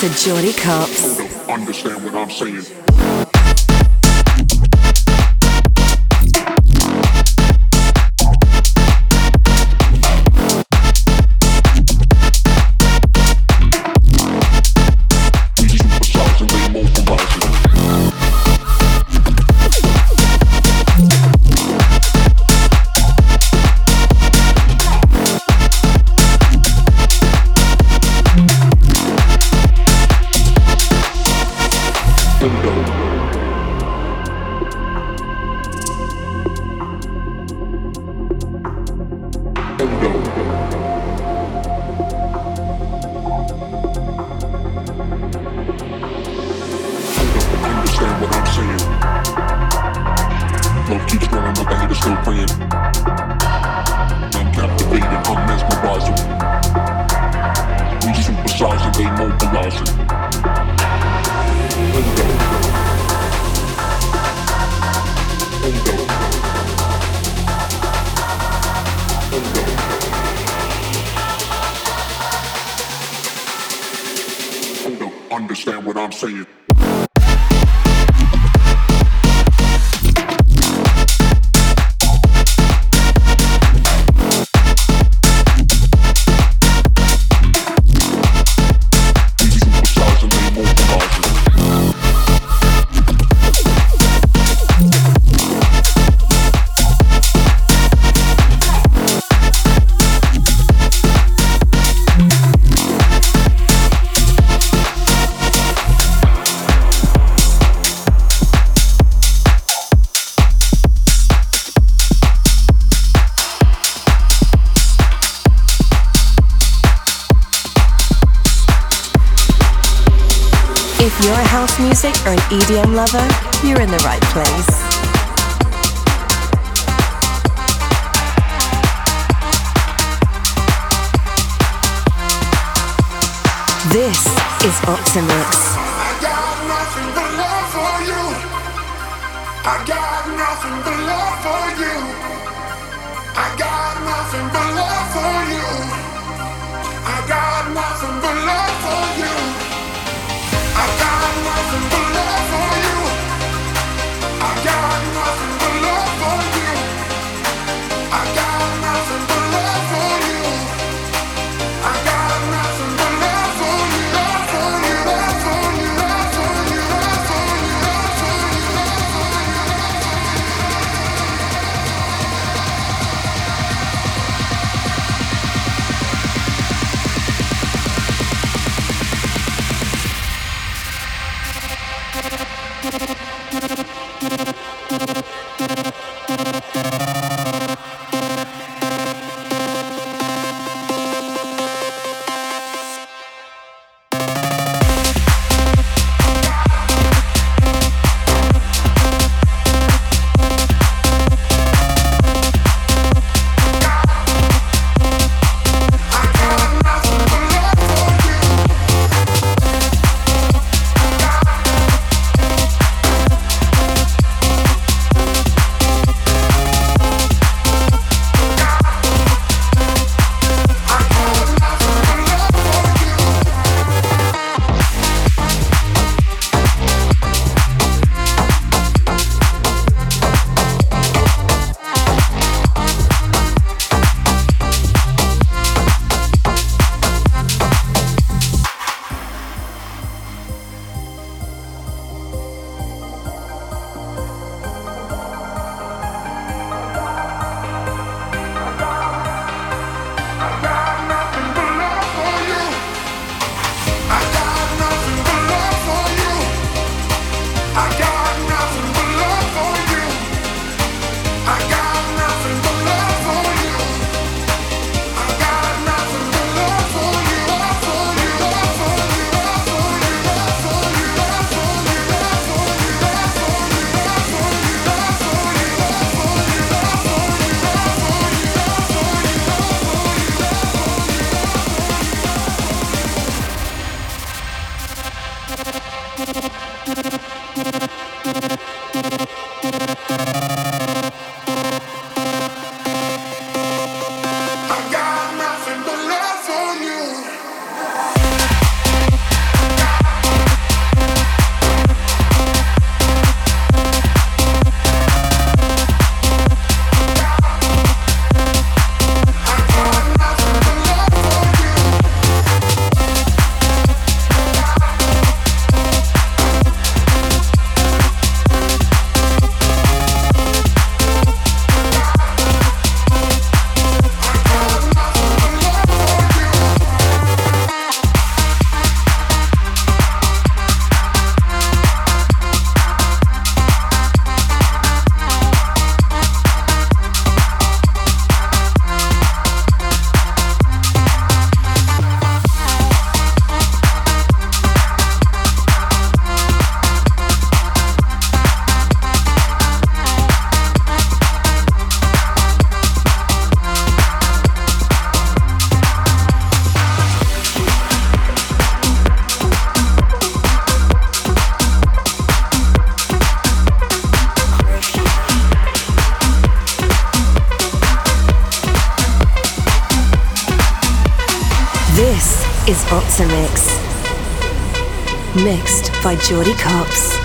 To Jordy Copz. Understand what I'm saying? lover, you're in the right place. This is Optimix. I got nothing but love for you. I got nothing but love for you. I got nothing but love for you. I got nothing but love for you. I got nothing but by Jordy Copz.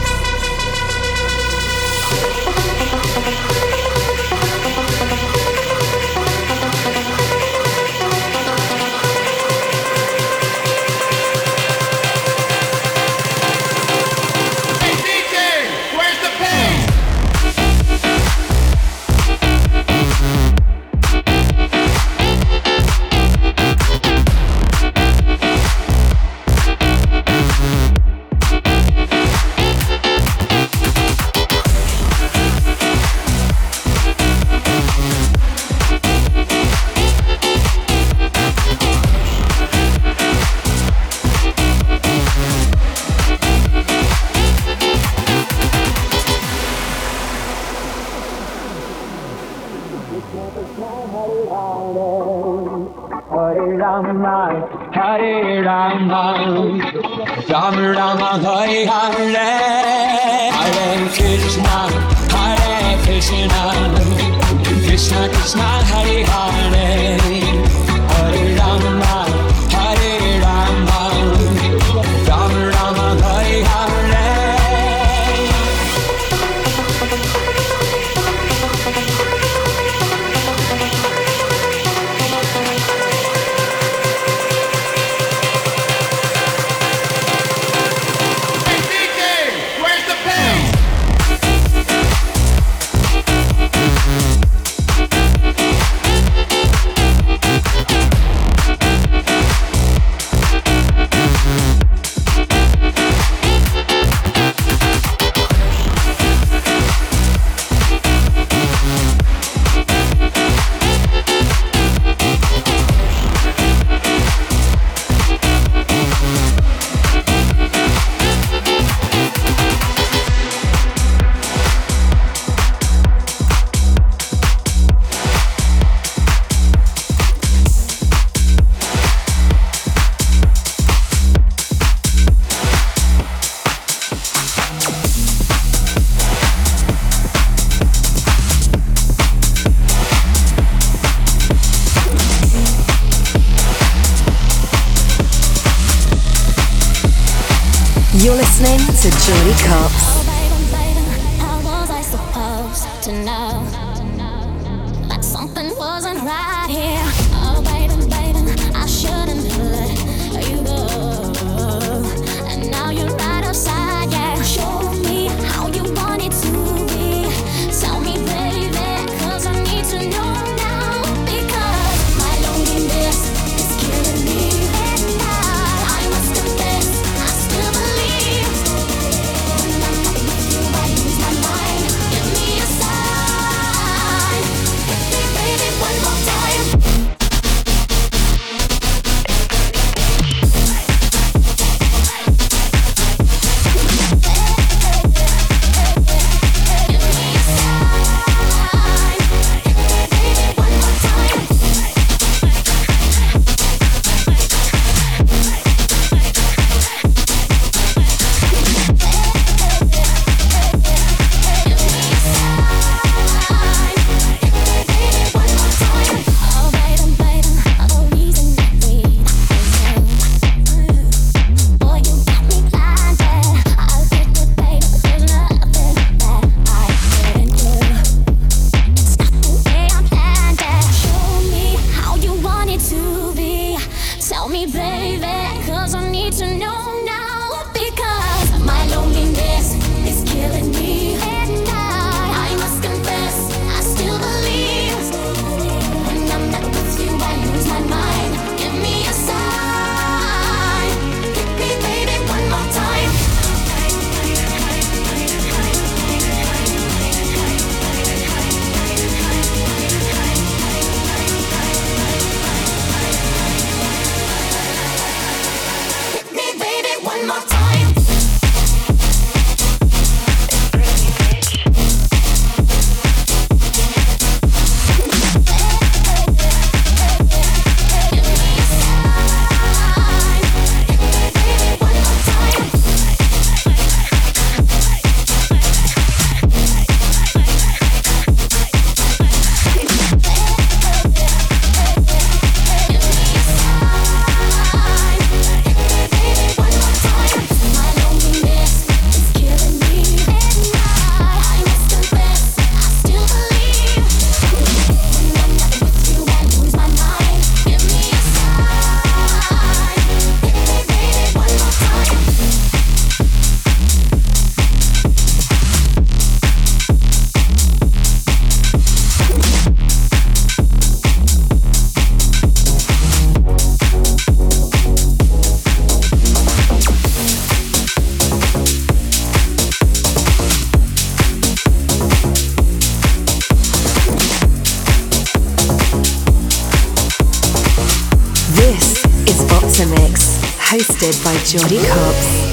Hosted by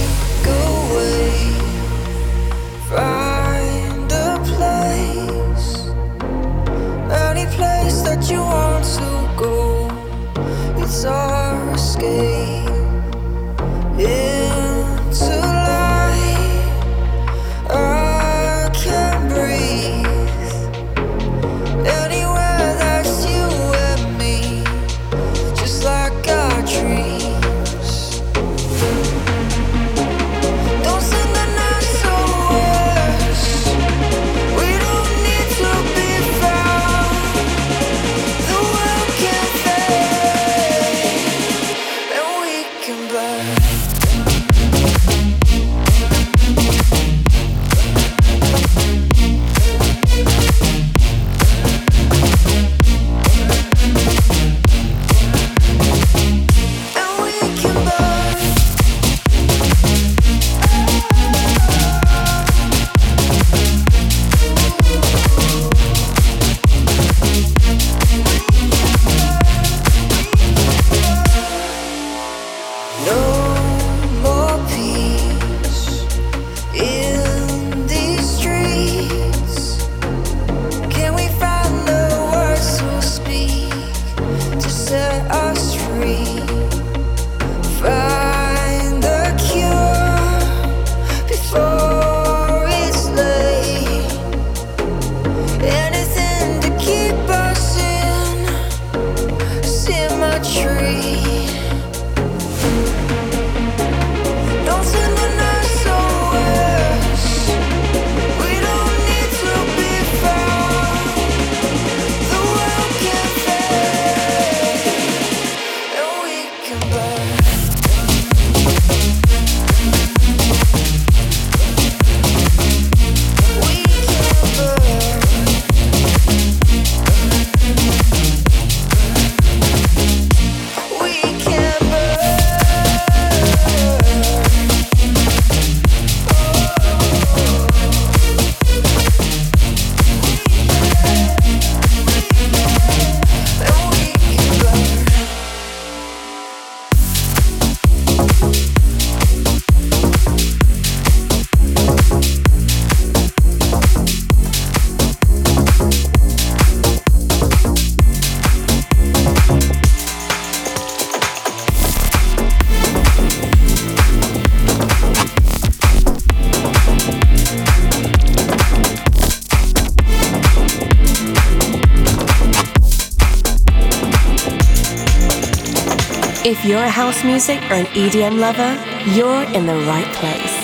If you're a house music or an EDM lover, you're in the right place.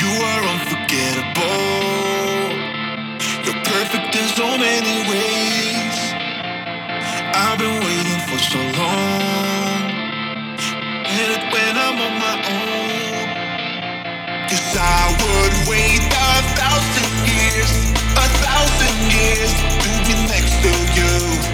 You are unforgettable. You're perfect in so many ways. I've been waiting for so long. And when I'm on my own. Cause I would wait a thousand years, a thousand years to be next to you.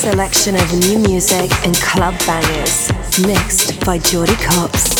selection of new music and club bangers, mixed by Jordy Copz.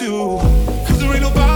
do. Cause there ain't nobody.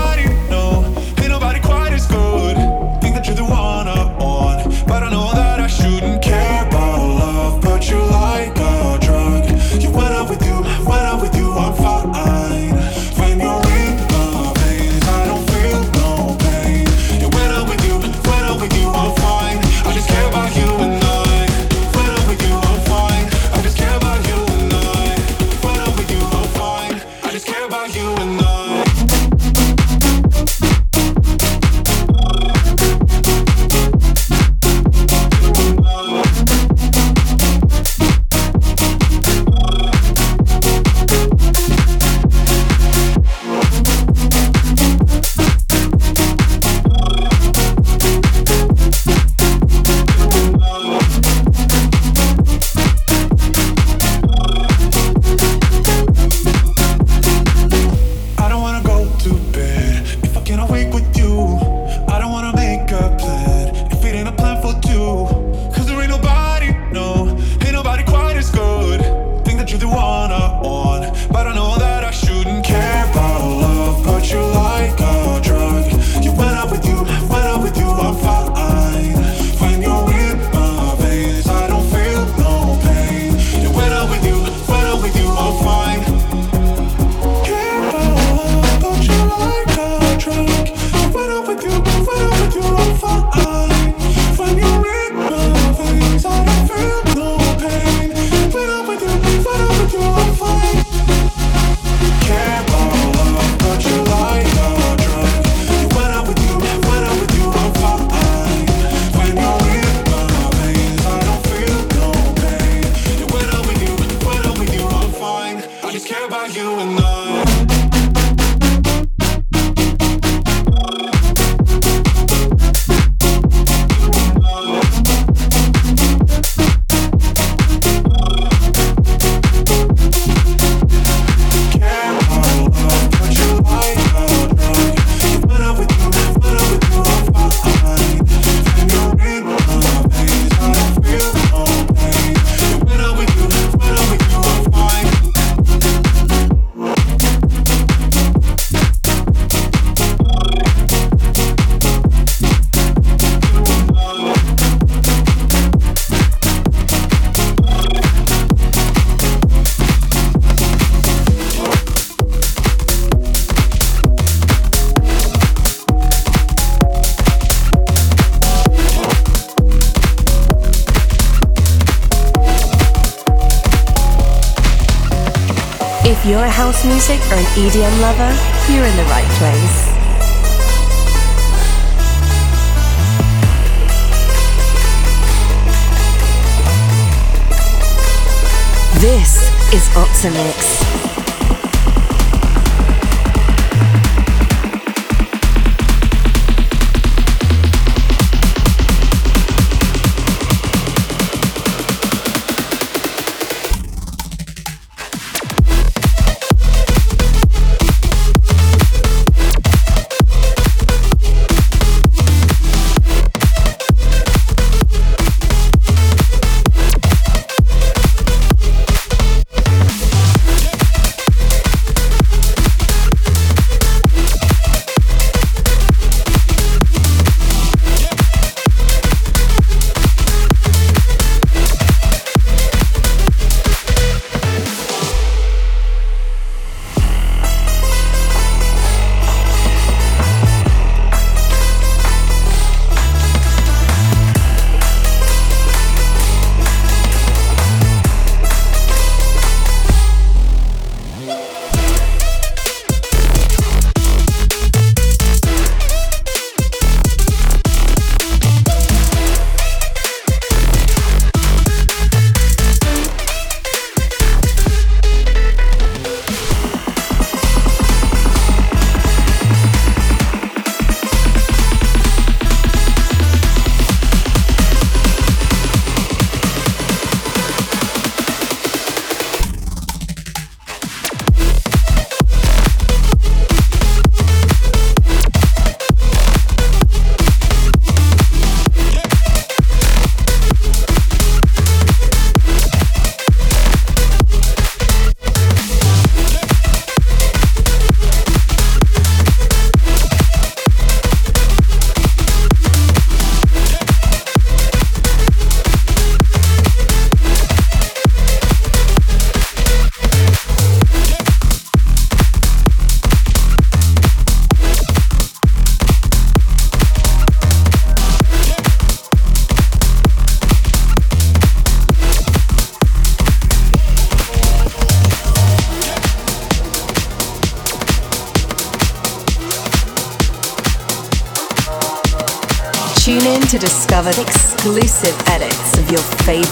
Music or an EDM lover, you're in the right place. This is Opti'mix.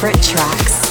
Favorite tracks.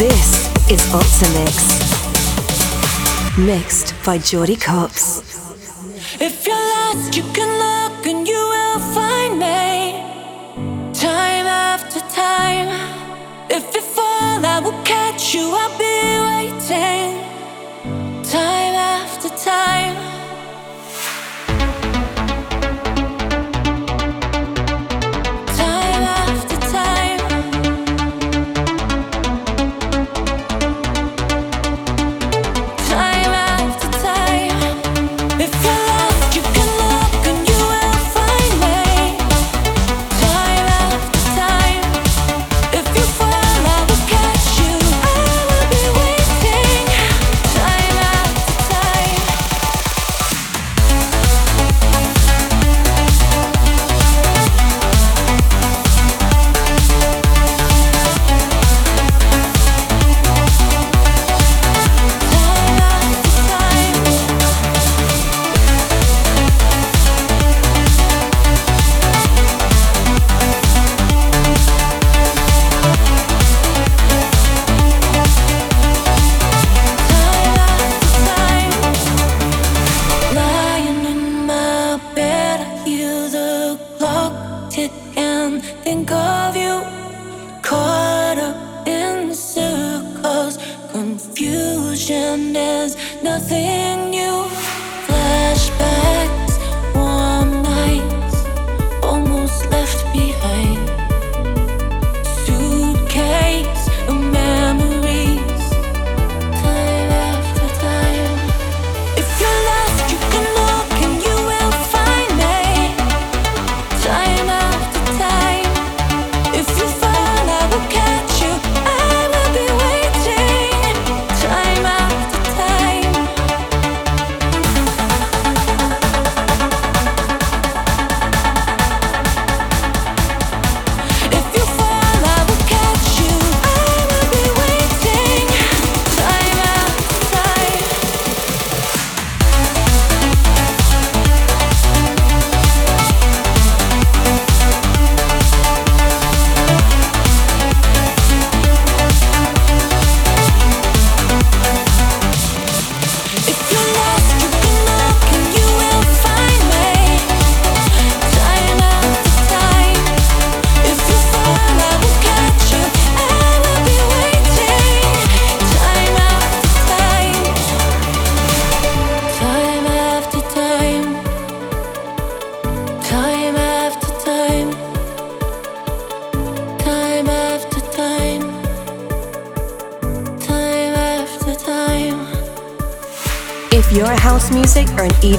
This is Optimix. Mixed by Jordy Copz. If you're lost, you can look and you will find me. Time after time. If you fall, I will catch you. I'll be waiting. Time after time.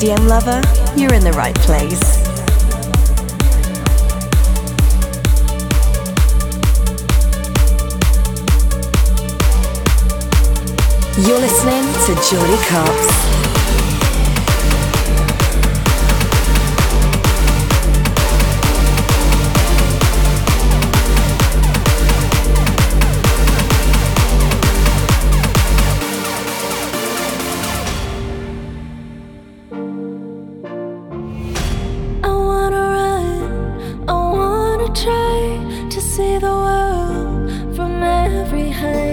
EDM lover, you're in the right place. You're listening to Jordy Copz. world from every height.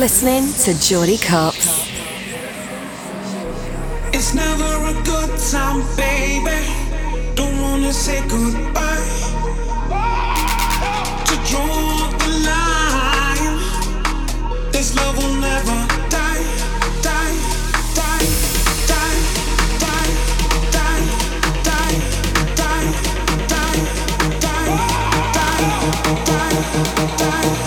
Listening to Jordy Copz. It's never a good time, baby. Don't wanna say goodbye. To draw the line, this love will never die, die, die, die, die, die, die, die, die, die, die, die,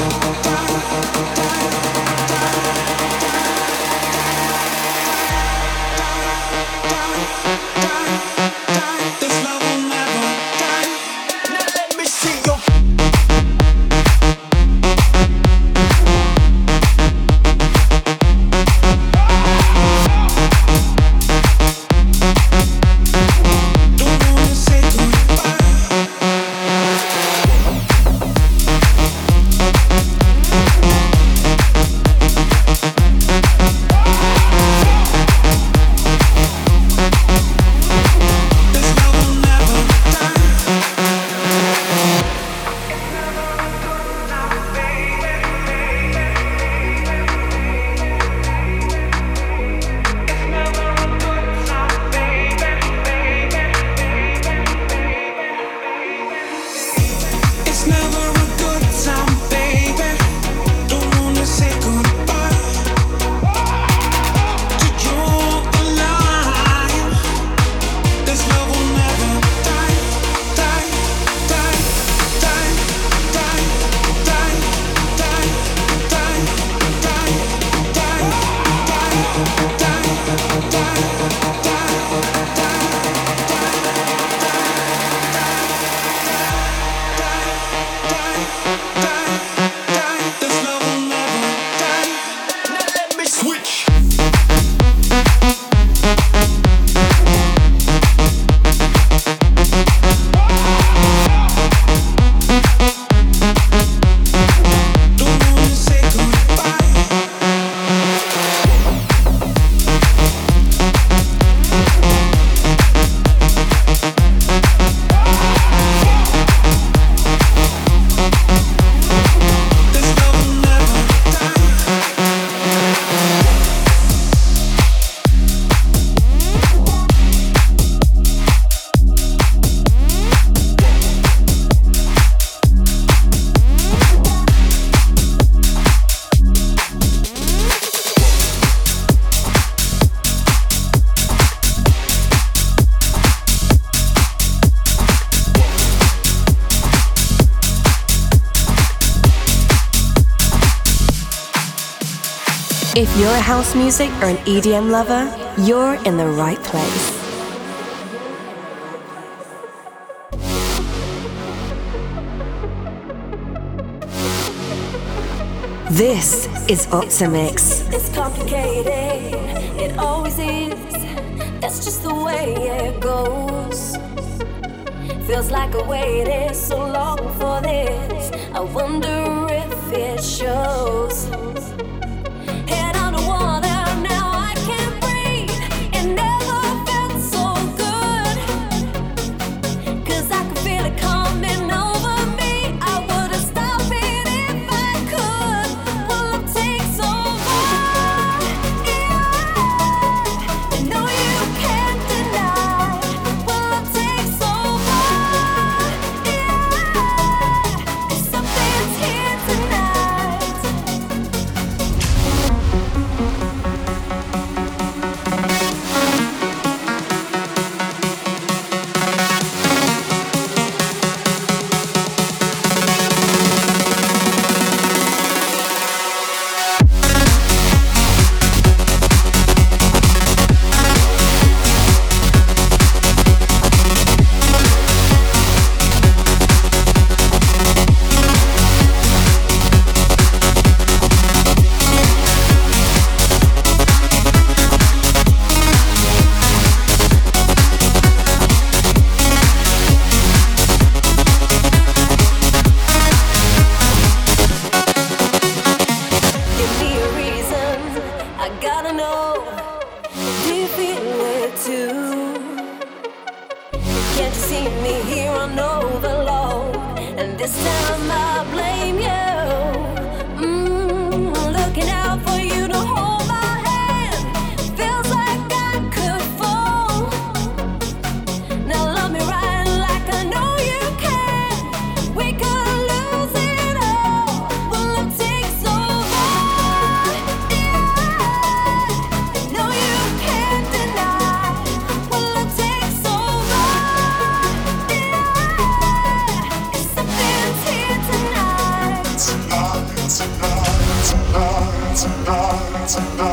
You're a house music or an EDM lover? You're in the right place. This is Optimix. It's complicated, it always is. That's just the way it goes. Feels like I waited so long for this. I wonder if it shows. to know.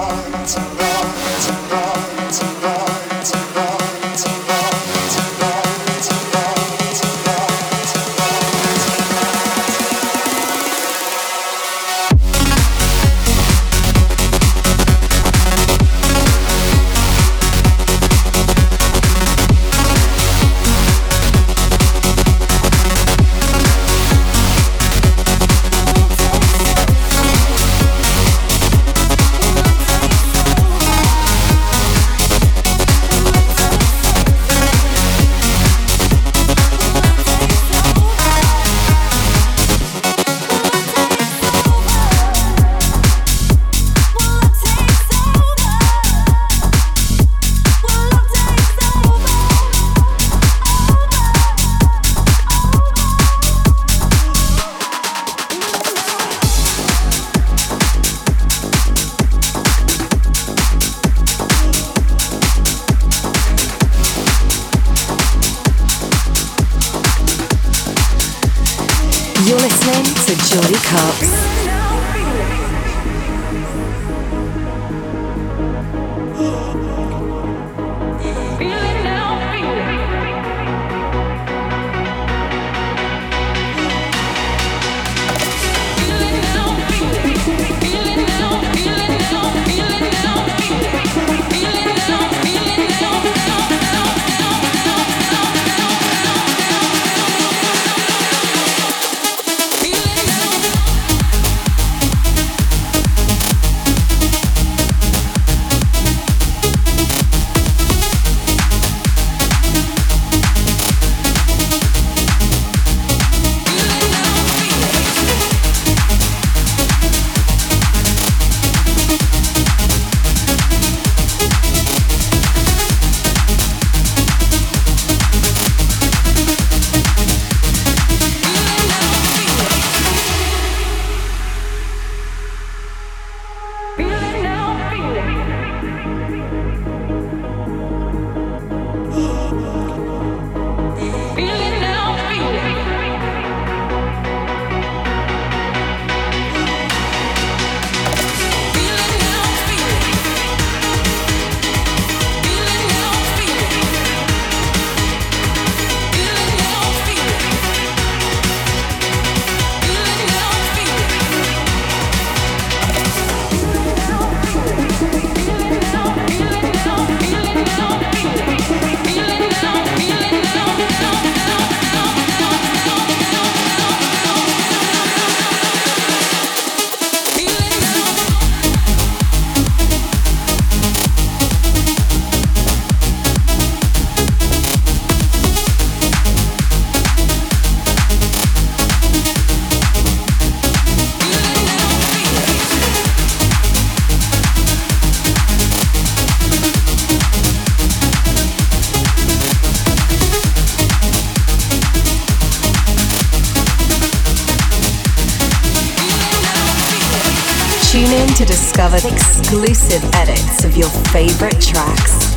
Exclusive edits of your favorite tracks.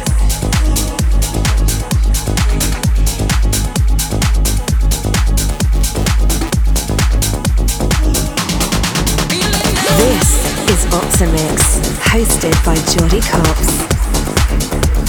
This is Optimix, hosted by Jordy Copz.